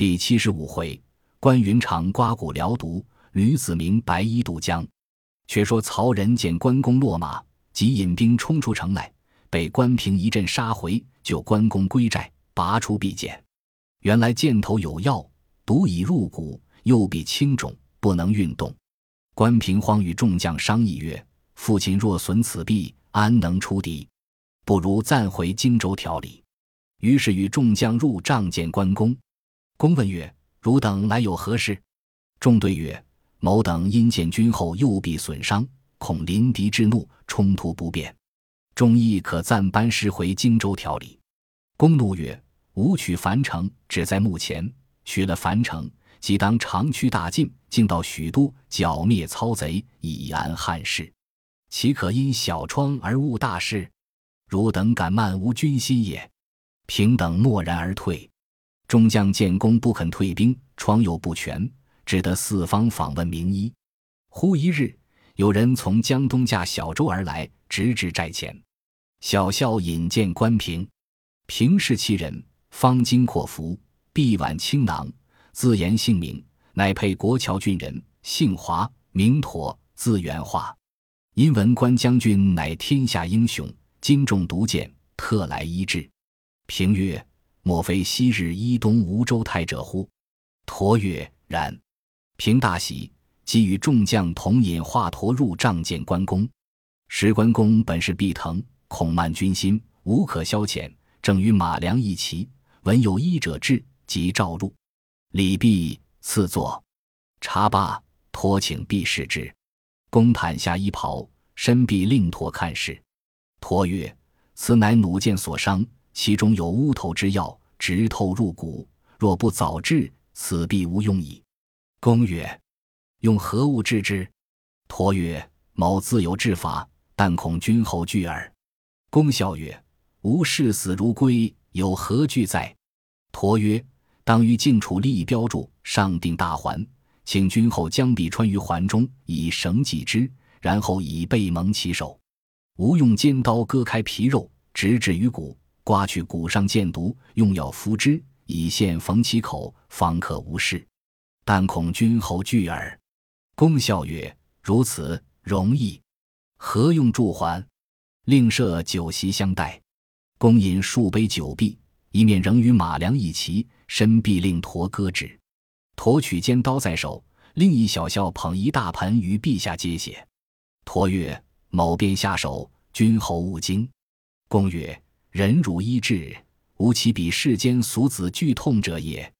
第七十五回，关云长刮骨疗毒，吕子明白衣渡江。却说曹仁见关公落马，即引兵冲出城来，被关平一阵杀回，救关公归寨，拔出臂剑。原来箭头有药，毒已入骨，右臂轻肿，不能运动。关平慌与众将商议曰：“父亲若损此臂，安能出敌？不如暂回荆州调理。”于是与众将入帐见关公。公问曰：“汝等来有何事？”众对曰：“某等因见君后右臂损伤，恐临敌之怒，冲突不便，忠义可暂班师回荆州调理。”公怒曰：“吾取樊城，只在目前。取了樊城，即当长驱大进，进到许都，剿灭操贼，以安汉室。岂可因小疮而误大事？汝等敢慢吾军心也！”平等默然而退。中将建功不肯退兵，疮又不全，只得四方访问名医。忽一日，有人从江东驾小舟而来，直至寨前。小校引荐关平，平氏其人，方巾阔服，臂挽青囊，自言姓名，乃沛国谯郡人，姓华，名妥，字元化。因闻关将军乃天下英雄，今中毒箭，特来医治。平曰。莫非昔日伊东吴州太者乎？驼曰：“然。”平大喜，即与众将同引华佗入帐见关公。时关公本是必疼，恐慢军心，无可消遣，正与马良一齐，闻有医者至，即召入。礼毕，赐座。茶罢，托请毕视之。公袒下衣袍，身臂令驼看视。驼曰：“此乃弩箭所伤。”其中有乌头之药，直透入骨。若不早治，此必无用矣。公曰：“用何物治之？”陀曰：“某自有治法，但恐君后惧耳。”公笑曰：“吾视死如归，有何惧哉？”陀曰：“当于晋楚立标注，上定大环，请君后将臂穿于环中，以绳系之，然后以背蒙其手。吾用尖刀割开皮肉，直至于骨。”刮去骨上箭毒，用药敷之，以线缝其口，方可无事。但恐君侯惧耳。公笑曰：“如此容易，何用助还？另设酒席相待。”公饮数杯酒毕，一面仍与马良一齐，身必令驼割之。驼取尖刀在手，另一小校捧一大盆于陛下接血。驼曰：“某便下手，君侯勿惊。”公曰。忍辱医治，无其比世间俗子剧痛者也。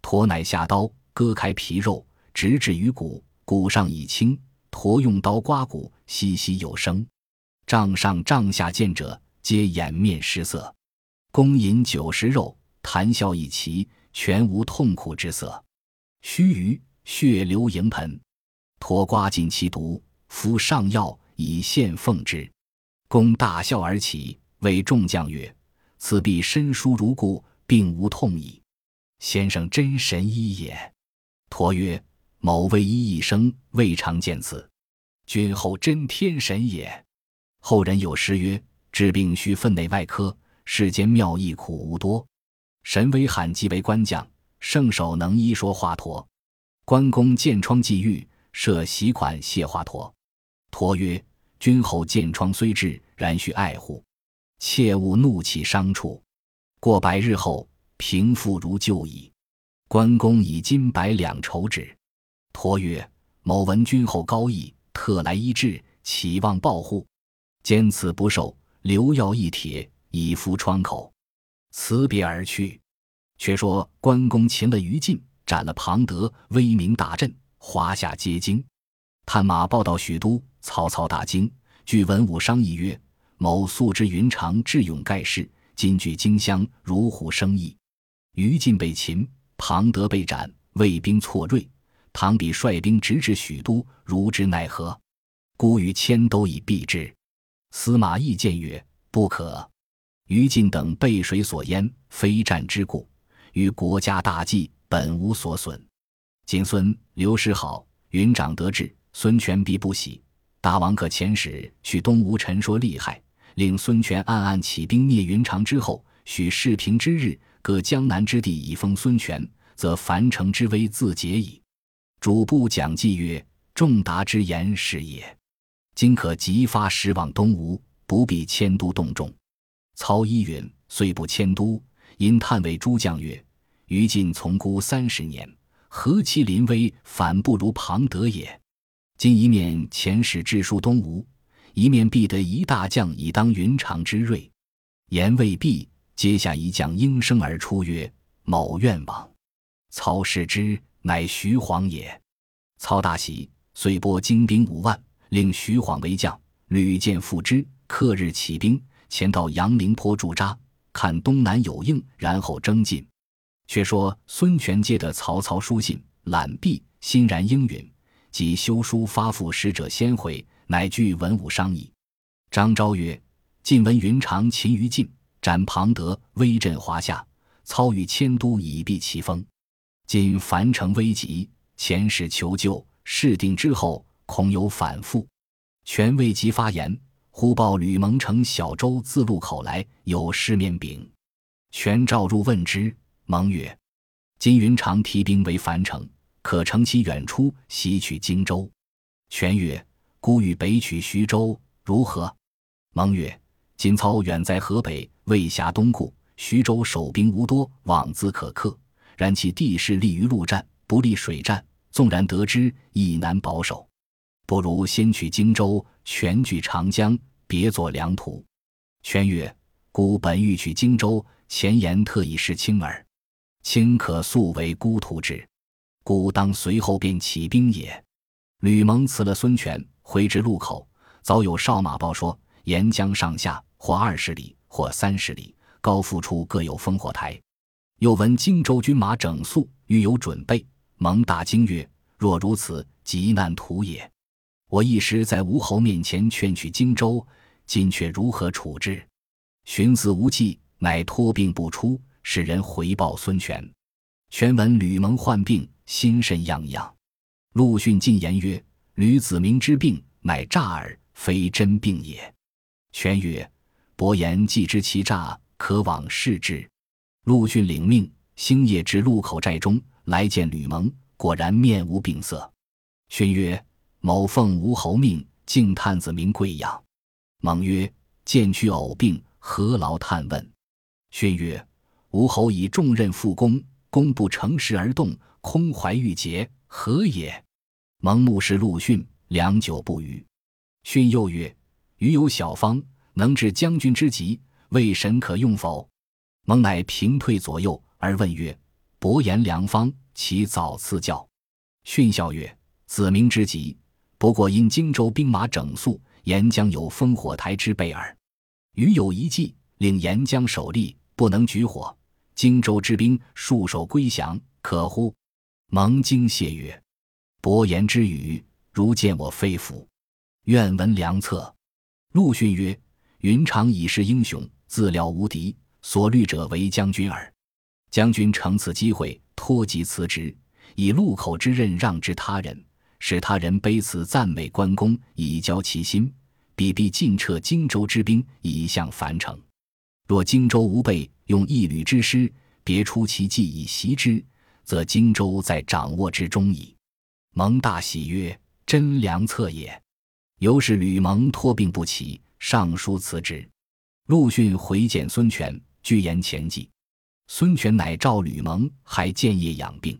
驼乃下刀，割开皮肉，直至于骨，骨上已青。驼用刀刮骨，稀稀有声。帐上帐下见者，皆掩面失色。公饮酒食肉，谈笑一齐，全无痛苦之色。须臾，血流盈盆。驼刮尽其毒，敷上药，以献奉之。公大笑而起。谓众将曰：“此必身疏如故，并无痛矣。先生真神医也。”驼曰：“某为医一生，未尝见此。君后真天神也。”后人有诗曰：“治病须分内外科，世间妙医苦无多。神威罕即为官将，圣手能医说华佗。关公见疮即愈，设席款谢华佗。佗曰：‘君后见疮虽治，然须爱护。’”切勿怒气伤处，过百日后平复如旧矣。关公以金百两酬之。托曰：“某闻君后高义，特来医治，岂望报护。坚此不受，留药一帖，以敷疮口。”辞别而去。却说关公擒了于禁，斩了庞德，威名大振，华夏皆惊。探马报到许都，曹操大惊，据文武商议曰。某素知云长智勇盖世，今据荆襄，如虎生翼。于禁被擒，庞德被斩，魏兵错锐。唐比率兵直至许都，如之奈何？孤于千都以避之。司马懿谏曰：“不可。于禁等被水所淹，非战之故，于国家大计本无所损。谨孙刘师好，云长得志，孙权必不喜。大王可遣使去东吴陈说利害。”令孙权暗暗起兵灭云长之后，许世平之日，割江南之地以封孙权，则樊城之危自解矣。主簿讲记曰：“仲达之言是也。今可即发使往东吴，不必迁都洞众。”曹一允虽不迁都，因叹为诸将曰：“于禁从孤三十年，何其临危，反不如庞德也。今一面遣使致书东吴，一面必得一大将以当云长之锐。”言未毕，阶下一将应声而出曰：“某愿往。”曹视之，乃徐晃也。曹大喜，遂拨精兵五万，令徐晃为将，屡见复之。克日起兵，前到阳陵坡驻扎，看东南有应，然后征进。却说孙权接得曹操书信，览毕，欣然应允，即修书发付使者先回，乃据文武商议。张昭曰。晋闻云长擒于晋，斩庞德，威震华夏。操欲迁都以避其锋。今樊城危急，遣使求救，事定之后，恐有反复。权未及发言，忽报吕蒙乘小舟自路口来，有失面饼。权召入问之，蒙曰：“今云长提兵为樊城，可乘其远出，袭取荆州。”权曰：“孤欲北取徐州，如何？”蒙曰：今操远在河北，未辖东顾，徐州守兵无多，往自可克。然其地势利于陆战，不利水战，纵然得之，亦难保守。不如先取荆州，全据长江，别作良图。权曰：“孤本欲取荆州，前言特以示卿耳。卿可速为孤图之，孤当随后便起兵也。”吕蒙辞了孙权，回至路口，早有哨马报说，沿江上下。或二十里，或三十里，高阜处各有烽火台。又闻荆州军马整肃，欲有准备。蒙大惊曰：“若如此，急难图也。我一时在吴侯面前劝取荆州，今却如何处置？”寻思无计，乃托病不出，使人回报孙权。权闻吕蒙患病，心甚怏怏。陆逊进言曰：“吕子明之病，乃诈耳，非真病也。”权曰。伯言既知其诈，可往视之。陆逊领命，星夜至路口寨中，来见吕蒙，果然面无病色。逊曰：“某奉吴侯命，敬探子名贵阳。”蒙曰：“见去偶病，何劳探问？”逊曰：“吴侯以重任复公，公不乘势而动，空怀郁结，何也？”蒙目视陆逊，良久不语。逊又曰：“余有小方。”能治将军之急，魏神可用否？蒙乃平退左右，而问曰：“伯言良方，其早赐教。”训笑曰：“子明之急，不过因荆州兵马整肃，沿江有烽火台之备耳。余有一计，令沿江守吏，不能举火，荆州之兵束手归降，可乎？”蒙惊谢曰：“伯言之语，如见我肺腑，愿闻良策。”陆逊曰。云长已是英雄，自了无敌，所虑者为将军耳。将军乘此机会托疾辞职，以路口之任让之他人，使他人卑辞赞美关公，以交其心，必必尽撤荆州之兵，以向樊城。若荆州无备，用一旅之师，别出其计以袭之，则荆州在掌握之中矣。蒙大喜曰：“真良策也。”由是吕蒙托病不起。上书辞职，陆逊回见孙权，据言前计。孙权乃召吕蒙，还建业养病。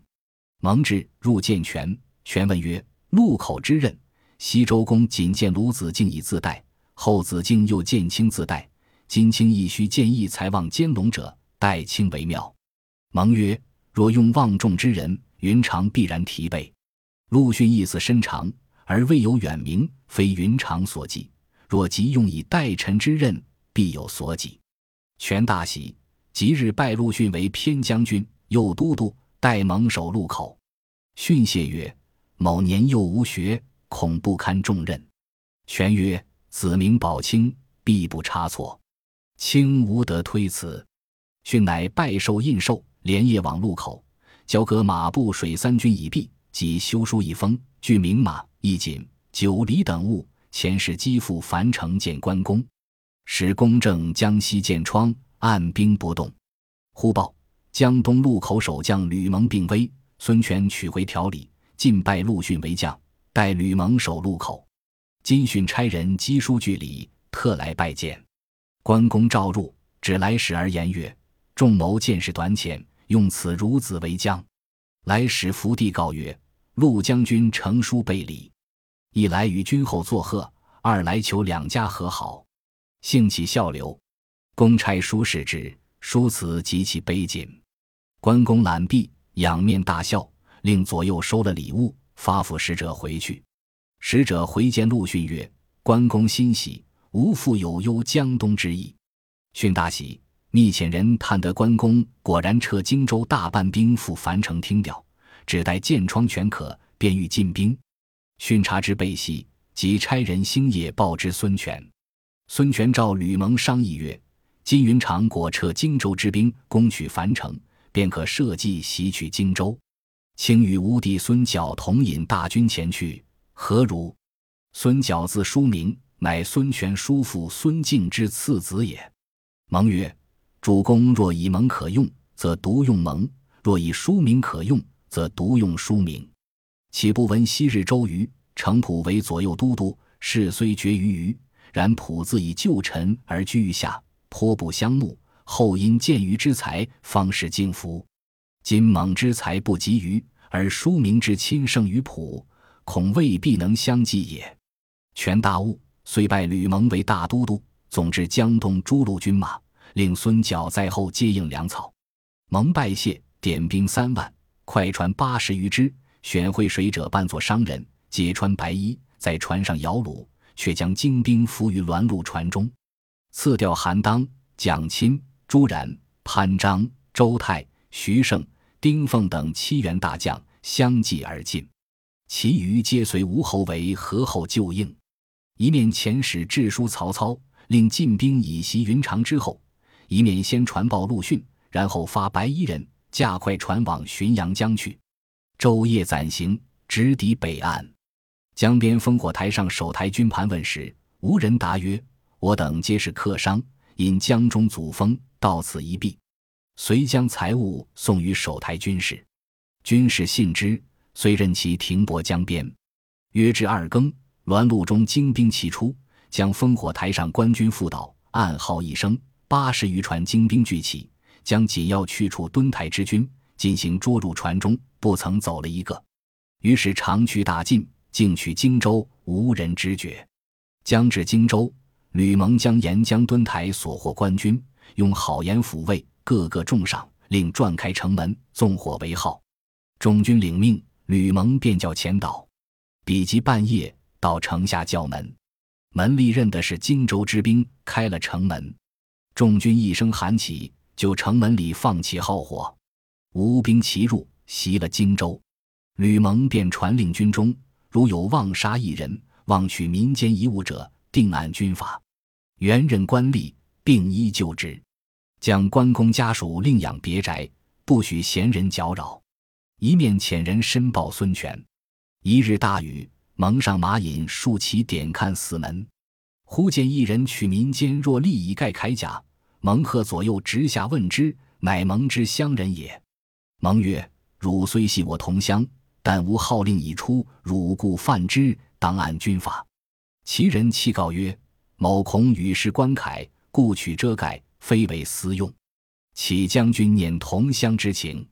蒙至，入见权，权问曰：“路口之任，西周公仅见鲁子敬以自代，后子敬又见卿自代，今卿亦须见义才望兼龙者，代卿为妙。”蒙曰：“若用望重之人，云长必然提备。”陆逊意思深长，而未有远名，非云长所记。若即用以代臣之任，必有所己。权大喜，即日拜陆逊为偏将军、右都督，代蒙守路口。逊谢曰：“某年幼无学，恐不堪重任。”权曰：“子明保卿，必不差错，卿无得推辞。”逊乃拜受印绶，连夜往路口，交割马步水三军已毕，即修书一封，具名马、衣锦、酒礼等物。前使击赴樊城见关公，使公正江西见窗，按兵不动。忽报江东路口守将吕蒙病危，孙权取回条理，进拜陆逊为将，待吕蒙守路口。金训差人赍书据礼，特来拜见。关公召入，指来使而言曰：“众谋见识短浅，用此孺子为将。”来使伏地告曰：“陆将军呈书备礼，一来与君后作贺，二来求两家和好。”兴起笑流。公差书使之，书辞极其卑谨。关公揽毕，仰面大笑，令左右收了礼物，发付使者回去。使者回见陆逊曰：“关公欣喜，无复有忧江东之意。”逊大喜，密遣人探得关公果然撤荆州大半兵赴樊城听调，只待箭疮全可，便欲进兵。逊察之备悉，即差人星夜报之孙权。孙权召吕蒙商议曰：“金云长果撤荆州之兵，攻取樊城。”便可设计袭取荆州，请与吴弟孙角同引大军前去，何如？孙角字叔明，乃孙权叔父孙敬之次子也。蒙曰：“主公若以蒙可用，则独用蒙；若以叔明可用，则独用书名。岂不闻昔日周瑜、程普为左右都督，事虽决于虞，然普自以旧臣而居于下，颇不相慕。”后因见于之才，方是敬服。今蒙之才不及于，而书名之亲胜于普，恐未必能相继也。权大悟，遂拜吕蒙为大都督，总之江东诸路军马，令孙角在后接应粮草。蒙拜谢，点兵三万，快船八十余只，选会水者扮作商人，皆穿白衣，在船上摇橹，却将精兵伏于栾路船中。赐掉韩当、蒋钦。朱然、潘璋、周泰、徐盛、丁奉等七员大将相继而进，其余皆随吴侯为合后救应。一面遣使致书曹操，令进兵以袭云长之后；一面先传报陆逊，然后发白衣人驾快船往浔阳江去。昼夜暂行，直抵北岸。江边烽火台上守台军盘问时，无人答曰：“我等皆是客商，因江中阻风。”到此一避，遂将财物送于守台军士，军士信之，遂任其停泊江边。约至二更，栾路中精兵齐出，将烽火台上官军覆倒，暗号一声，八十余船精兵聚起，将紧要去处墩台之军进行捉入船中，不曾走了一个。于是长驱大进，进取荆州，无人知觉。将至荆州，吕蒙将沿江墩台所获官军。用好言抚慰，个个重赏，令转开城门，纵火为号。众军领命，吕蒙便叫前导。比及半夜，到城下叫门，门吏认的是荆州之兵，开了城门。众军一声喊起，就城门里放起号火，吴兵齐入，袭了荆州。吕蒙便传令军中，如有妄杀一人、妄取民间遗物者，定按军法，原任官吏。并依旧职，将关公家属另养别宅，不许闲人搅扰。一面遣人申报孙权。一日大雨，蒙上马引竖旗点看死门，忽见一人取民间若利以盖铠甲。蒙贺左右直下问之，乃蒙之乡人也。蒙曰：“汝虽系我同乡，但吾号令已出，汝故犯之，当按军法。”其人泣告曰：“某恐与世关铠。”故取遮盖，非为私用。启将军念同乡之情，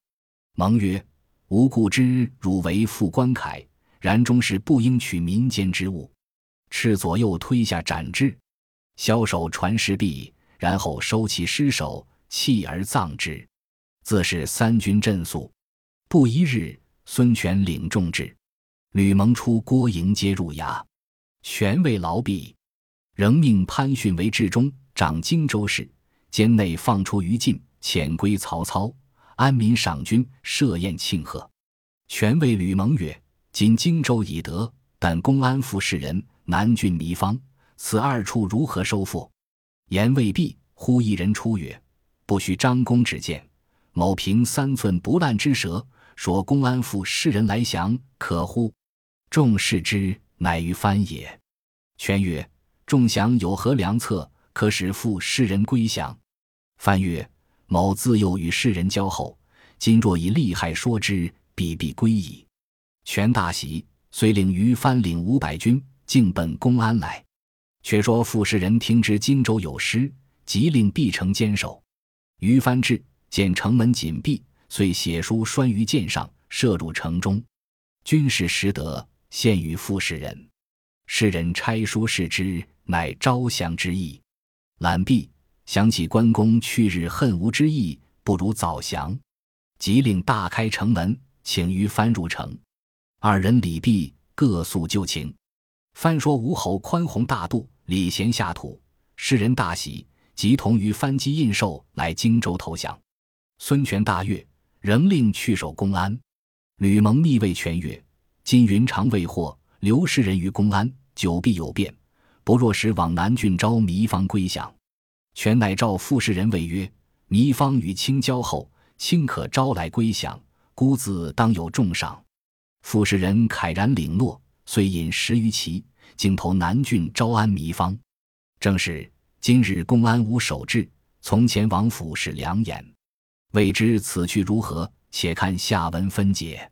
蒙曰：“吾故知汝为副官铠，然终是不应取民间之物。”斥左右推下斩之。枭首传师毕，然后收其尸首，弃而葬之。自是三军振肃。不一日，孙权领众至，吕蒙出郭迎接入衙，权位劳毕，仍命潘逊为治中。掌荆州事，兼内放出于禁，遣归曹操。安民赏军，设宴庆贺。权谓吕蒙曰：“今荆州已得，但公安府士人，南郡糜芳，此二处如何收复？”言未毕，忽一人出曰：“不须张公指见，某凭三寸不烂之舌，说公安府士人来降，可乎？”众视之，乃于藩也。权曰：“众降有何良策？”可使复世人归降。藩曰：“某自幼与世人交厚，今若以利害说之，必必归矣。权大喜，遂领于藩领五百军，径奔公安来。却说傅士仁听知荆州有失，即令闭城坚守。于藩至，见城门紧闭，遂写书拴于箭上，射入城中。军士识得，献与傅士仁。士仁拆书视之，乃招降之意。览毕。想起关公去日恨无之意，不如早降，即令大开城门，请于藩入城。二人礼毕，各诉旧情。藩说吴侯宽宏大度，礼贤下土，世人大喜，即同于藩基印绶来荆州投降。孙权大悦，仍令去守公安。吕蒙密谓权曰：“今云长未获，留世人于公安，久必有变，不若使往南郡招糜芳归降。”权乃召傅士仁谓曰：“糜芳与卿交厚，卿可招来归降，孤自当有重赏。”傅士仁慨然领诺，遂引十余骑，径投南郡招安糜芳。正是今日公安无守制，从前王府是良言。未知此去如何？且看下文分解。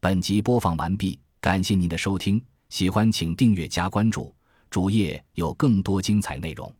本集播放完毕，感谢您的收听，喜欢请订阅加关注。主页有更多精彩内容。